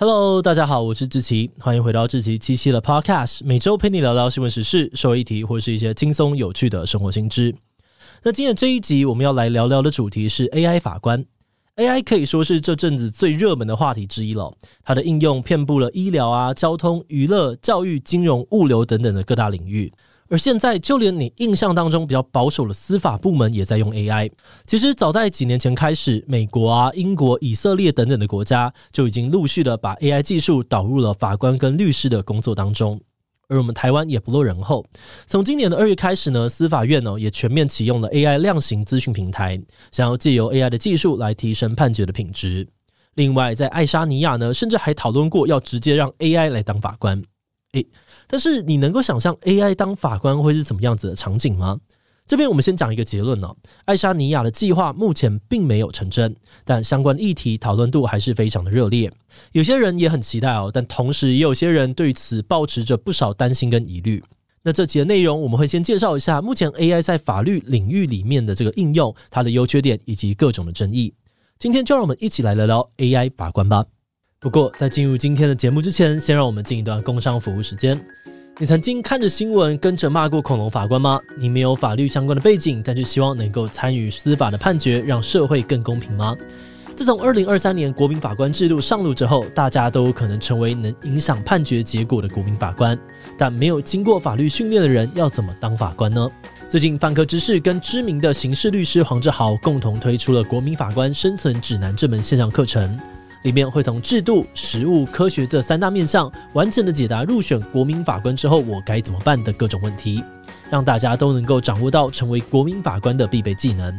Hello，大家好，我是志奇，欢迎回到志奇七七的 Podcast，每周陪你聊聊新闻时事、社会议题或是一些轻松有趣的生活新知。那今天这一集我们要来聊聊的主题是 AI 法官。AI 可以说是这阵子最热门的话题之一了，它的应用遍布了医疗啊、交通、娱乐、教育、金融、物流等等的各大领域。而现在，就连你印象当中比较保守的司法部门也在用 AI。其实早在几年前开始，美国啊、英国、以色列等等的国家就已经陆续的把 AI 技术导入了法官跟律师的工作当中。而我们台湾也不落人后，从今年的二月开始呢，司法院呢也全面启用了 AI 量刑资讯平台，想要借由 AI 的技术来提升判决的品质。另外，在爱沙尼亚呢，甚至还讨论过要直接让 AI 来当法官。诶。但是你能够想象 AI 当法官会是什么样子的场景吗？这边我们先讲一个结论呢、哦，爱沙尼亚的计划目前并没有成真，但相关议题讨论度还是非常的热烈。有些人也很期待哦，但同时也有些人对此抱持着不少担心跟疑虑。那这集的内容我们会先介绍一下目前 AI 在法律领域里面的这个应用，它的优缺点以及各种的争议。今天就让我们一起来聊聊 AI 法官吧。不过，在进入今天的节目之前，先让我们进一段工商服务时间。你曾经看着新闻跟着骂过恐龙法官吗？你没有法律相关的背景，但却希望能够参与司法的判决，让社会更公平吗？自从二零二三年国民法官制度上路之后，大家都有可能成为能影响判决结果的国民法官，但没有经过法律训练的人要怎么当法官呢？最近，泛科知识跟知名的刑事律师黄志豪共同推出了《国民法官生存指南》这门线上课程。里面会从制度、实务、科学这三大面向，完整的解答入选国民法官之后我该怎么办的各种问题，让大家都能够掌握到成为国民法官的必备技能。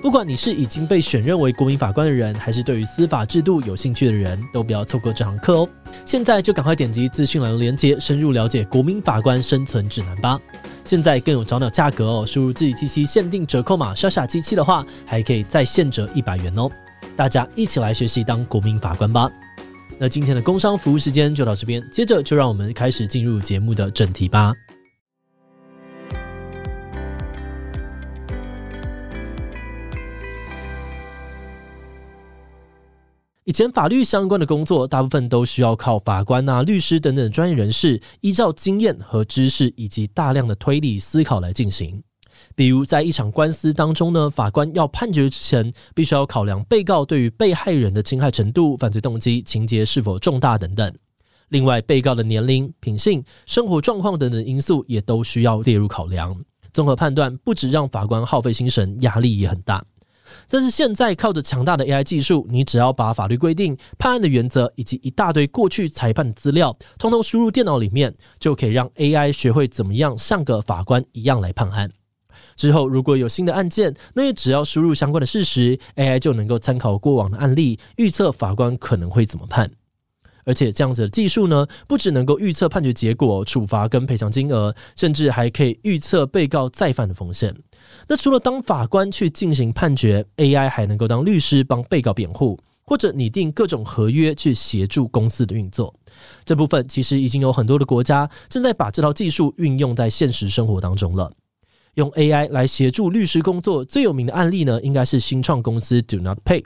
不管你是已经被选任为国民法官的人，还是对于司法制度有兴趣的人，都不要错过这堂课哦！现在就赶快点击资讯栏的链接，深入了解《国民法官生存指南》吧。现在更有早鸟价格哦，输入自己七七限定折扣码“莎莎七七”的话，还可以再现折一百元哦。大家一起来学习当国民法官吧。那今天的工商服务时间就到这边，接着就让我们开始进入节目的正题吧。以前法律相关的工作，大部分都需要靠法官啊、律师等等专业人士，依照经验和知识以及大量的推理思考来进行。比如，在一场官司当中呢，法官要判决之前，必须要考量被告对于被害人的侵害程度、犯罪动机、情节是否重大等等。另外，被告的年龄、品性、生活状况等等因素也都需要列入考量。综合判断，不止让法官耗费心神，压力也很大。但是现在靠着强大的 AI 技术，你只要把法律规定、判案的原则以及一大堆过去裁判的资料，通通输入电脑里面，就可以让 AI 学会怎么样像个法官一样来判案。之后，如果有新的案件，那也只要输入相关的事实，AI 就能够参考过往的案例，预测法官可能会怎么判。而且这样子的技术呢，不只能够预测判决结果、处罚跟赔偿金额，甚至还可以预测被告再犯的风险。那除了当法官去进行判决，AI 还能够当律师帮被告辩护，或者拟定各种合约去协助公司的运作。这部分其实已经有很多的国家正在把这套技术运用在现实生活当中了。用 AI 来协助律师工作，最有名的案例呢，应该是新创公司 Do Not Pay。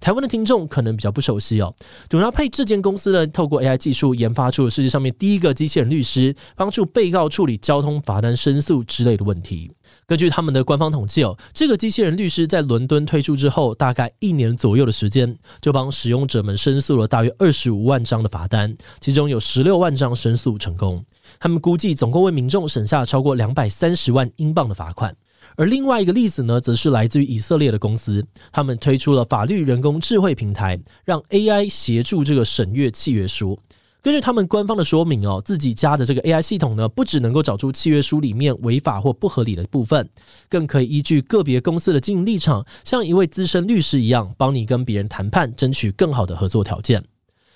台湾的听众可能比较不熟悉哦。Do Not Pay 这间公司呢，透过 AI 技术研发出了世界上面第一个机器人律师，帮助被告处理交通罚单申诉之类的问题。根据他们的官方统计哦，这个机器人律师在伦敦推出之后，大概一年左右的时间，就帮使用者们申诉了大约二十五万张的罚单，其中有十六万张申诉成功。他们估计总共为民众省下超过两百三十万英镑的罚款。而另外一个例子呢，则是来自于以色列的公司，他们推出了法律人工智慧平台，让 AI 协助这个审阅契约书。根据他们官方的说明哦，自己家的这个 AI 系统呢，不只能够找出契约书里面违法或不合理的部分，更可以依据个别公司的经营立场，像一位资深律师一样，帮你跟别人谈判，争取更好的合作条件。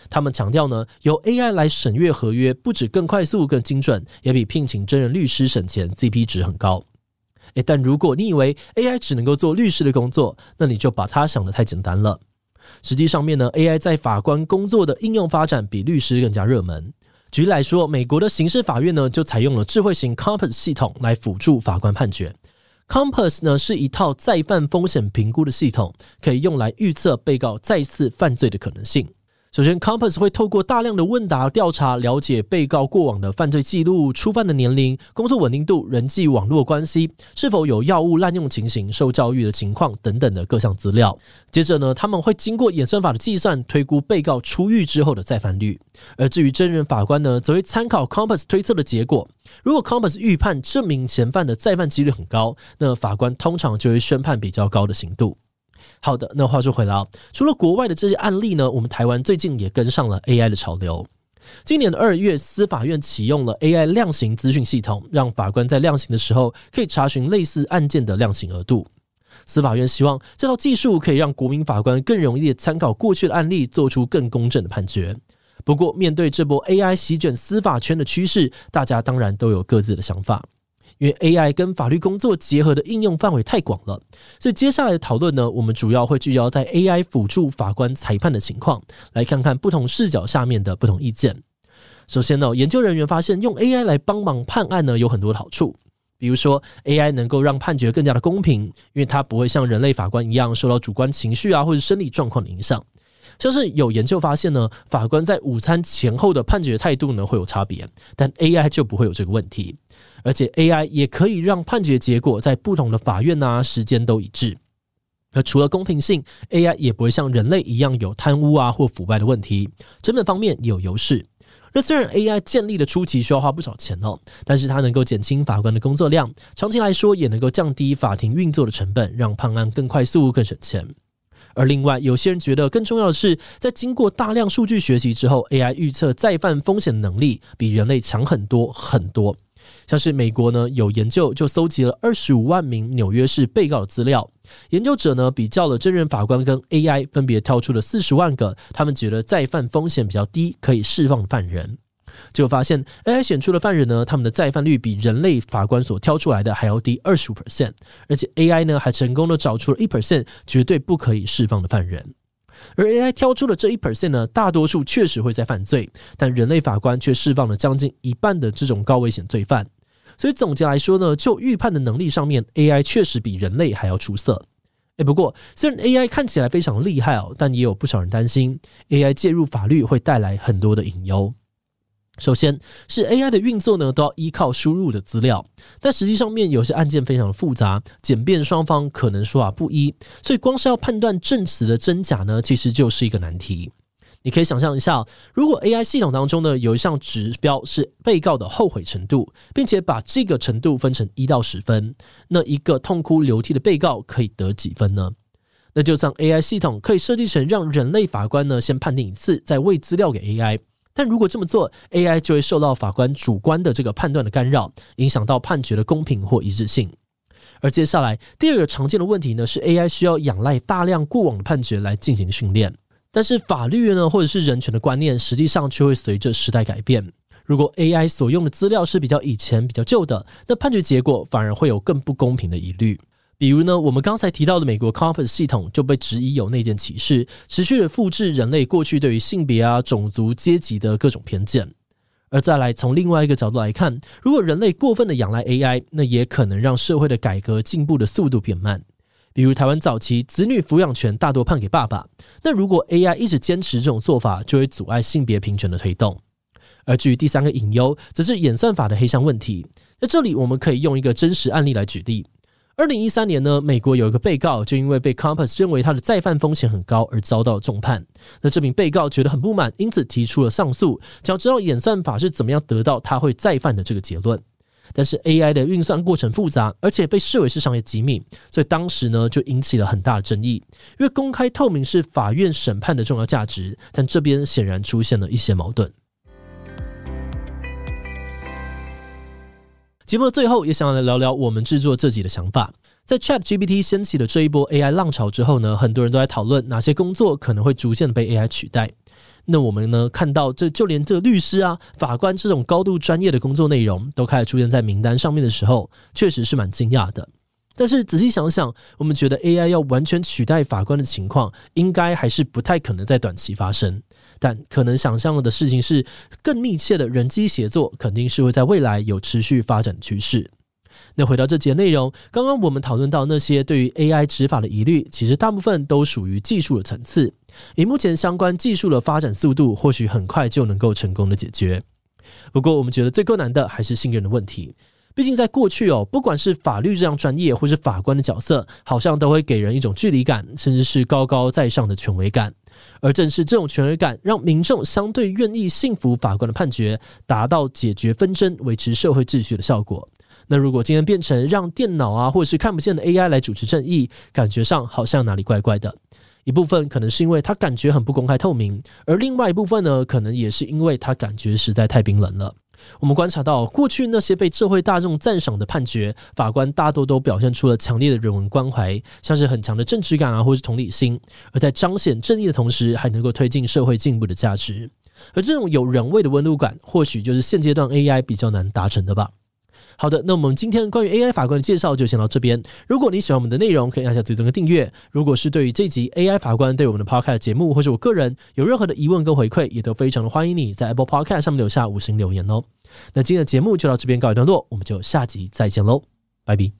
他们强调呢，由 AI 来审阅合约，不止更快速、更精准，也比聘请真人律师省钱，CP 值很高。诶，但如果你以为 AI 只能够做律师的工作，那你就把它想得太简单了。实际上面呢，AI 在法官工作的应用发展比律师更加热门。举例来说，美国的刑事法院呢，就采用了智慧型 Compass 系统来辅助法官判决。Compass 呢，是一套再犯风险评估的系统，可以用来预测被告再次犯罪的可能性。首先，Compass 会透过大量的问答调查，了解被告过往的犯罪记录、初犯的年龄、工作稳定度、人际网络关系、是否有药物滥用情形、受教育的情况等等的各项资料。接着呢，他们会经过演算法的计算，推估被告出狱之后的再犯率。而至于真人法官呢，则会参考 Compass 推测的结果。如果 Compass 预判这名嫌犯的再犯几率很高，那法官通常就会宣判比较高的刑度。好的，那话说回来啊，除了国外的这些案例呢，我们台湾最近也跟上了 AI 的潮流。今年的二月，司法院启用了 AI 量刑资讯系统，让法官在量刑的时候可以查询类似案件的量刑额度。司法院希望这套技术可以让国民法官更容易的参考过去的案例，做出更公正的判决。不过，面对这波 AI 席卷司法圈的趋势，大家当然都有各自的想法。因为 AI 跟法律工作结合的应用范围太广了，所以接下来的讨论呢，我们主要会聚焦在 AI 辅助法官裁判的情况，来看看不同视角下面的不同意见。首先呢，研究人员发现用 AI 来帮忙判案呢，有很多好处，比如说 AI 能够让判决更加的公平，因为它不会像人类法官一样受到主观情绪啊或者生理状况的影响。像是有研究发现呢，法官在午餐前后的判决态度呢会有差别，但 AI 就不会有这个问题。而且 AI 也可以让判决结果在不同的法院啊时间都一致。而除了公平性，AI 也不会像人类一样有贪污啊或腐败的问题。成本方面也有优势。那虽然 AI 建立的初期需要花不少钱哦，但是它能够减轻法官的工作量，长期来说也能够降低法庭运作的成本，让判案更快速、更省钱。而另外，有些人觉得更重要的是，在经过大量数据学习之后，AI 预测再犯风险的能力比人类强很多很多。像是美国呢，有研究就搜集了二十五万名纽约市被告的资料，研究者呢比较了真人法官跟 AI，分别挑出了四十万个他们觉得再犯风险比较低、可以释放的犯人，结果发现 AI 选出的犯人呢，他们的再犯率比人类法官所挑出来的还要低二十五 percent，而且 AI 呢还成功的找出了一 percent 绝对不可以释放的犯人。而 AI 挑出的这一 percent 呢，大多数确实会在犯罪，但人类法官却释放了将近一半的这种高危险罪犯。所以总结来说呢，就预判的能力上面，AI 确实比人类还要出色。诶，不过虽然 AI 看起来非常厉害哦，但也有不少人担心 AI 介入法律会带来很多的隐忧。首先是 AI 的运作呢，都要依靠输入的资料，但实际上面有些案件非常的复杂，检辩双方可能说法不一，所以光是要判断证词的真假呢，其实就是一个难题。你可以想象一下，如果 AI 系统当中呢，有一项指标是被告的后悔程度，并且把这个程度分成一到十分，那一个痛哭流涕的被告可以得几分呢？那就像 AI 系统可以设计成让人类法官呢先判定一次，再喂资料给 AI。但如果这么做，AI 就会受到法官主观的这个判断的干扰，影响到判决的公平或一致性。而接下来第二个常见的问题呢，是 AI 需要仰赖大量过往的判决来进行训练。但是法律呢，或者是人权的观念，实际上却会随着时代改变。如果 AI 所用的资料是比较以前、比较旧的，那判决结果反而会有更不公平的疑虑。比如呢，我们刚才提到的美国 Compass 系统就被质疑有内建歧视，持续的复制人类过去对于性别啊、种族、阶级的各种偏见。而再来从另外一个角度来看，如果人类过分的仰赖 AI，那也可能让社会的改革进步的速度变慢。比如台湾早期子女抚养权大多判给爸爸，那如果 AI 一直坚持这种做法，就会阻碍性别平权的推动。而至于第三个隐忧，则是演算法的黑箱问题。那这里我们可以用一个真实案例来举例。二零一三年呢，美国有一个被告就因为被 Compass 认为他的再犯风险很高而遭到重判。那这名被告觉得很不满，因此提出了上诉，想知道演算法是怎么样得到他会再犯的这个结论。但是 AI 的运算过程复杂，而且被视为是商业机密，所以当时呢就引起了很大的争议。因为公开透明是法院审判的重要价值，但这边显然出现了一些矛盾。节目的最后，也想要来聊聊我们制作自己的想法。在 ChatGPT 掀起了这一波 AI 浪潮之后呢，很多人都在讨论哪些工作可能会逐渐被 AI 取代。那我们呢，看到这就连这律师啊、法官这种高度专业的工作内容都开始出现在名单上面的时候，确实是蛮惊讶的。但是仔细想想，我们觉得 AI 要完全取代法官的情况，应该还是不太可能在短期发生。但可能想象的事情是，更密切的人机协作肯定是会在未来有持续发展趋势。那回到这节内容，刚刚我们讨论到那些对于 AI 执法的疑虑，其实大部分都属于技术的层次。以目前相关技术的发展速度，或许很快就能够成功的解决。不过，我们觉得最困难的还是信任的问题。毕竟，在过去哦，不管是法律这样专业，或是法官的角色，好像都会给人一种距离感，甚至是高高在上的权威感。而正是这种权威感，让民众相对愿意信服法官的判决，达到解决纷争、维持社会秩序的效果。那如果今天变成让电脑啊，或是看不见的 AI 来主持正义，感觉上好像哪里怪怪的。一部分可能是因为他感觉很不公开透明，而另外一部分呢，可能也是因为他感觉实在太冰冷了。我们观察到，过去那些被社会大众赞赏的判决，法官大多都表现出了强烈的人文关怀，像是很强的正直感啊，或是同理心，而在彰显正义的同时，还能够推进社会进步的价值。而这种有人味的温度感，或许就是现阶段 AI 比较难达成的吧。好的，那我们今天关于 AI 法官的介绍就先到这边。如果你喜欢我们的内容，可以按下最终的订阅。如果是对于这集 AI 法官对我们的 Podcast 节目，或是我个人有任何的疑问跟回馈，也都非常的欢迎你在 Apple Podcast 上面留下五星留言哦。那今天的节目就到这边告一段落，我们就下集再见喽，拜拜。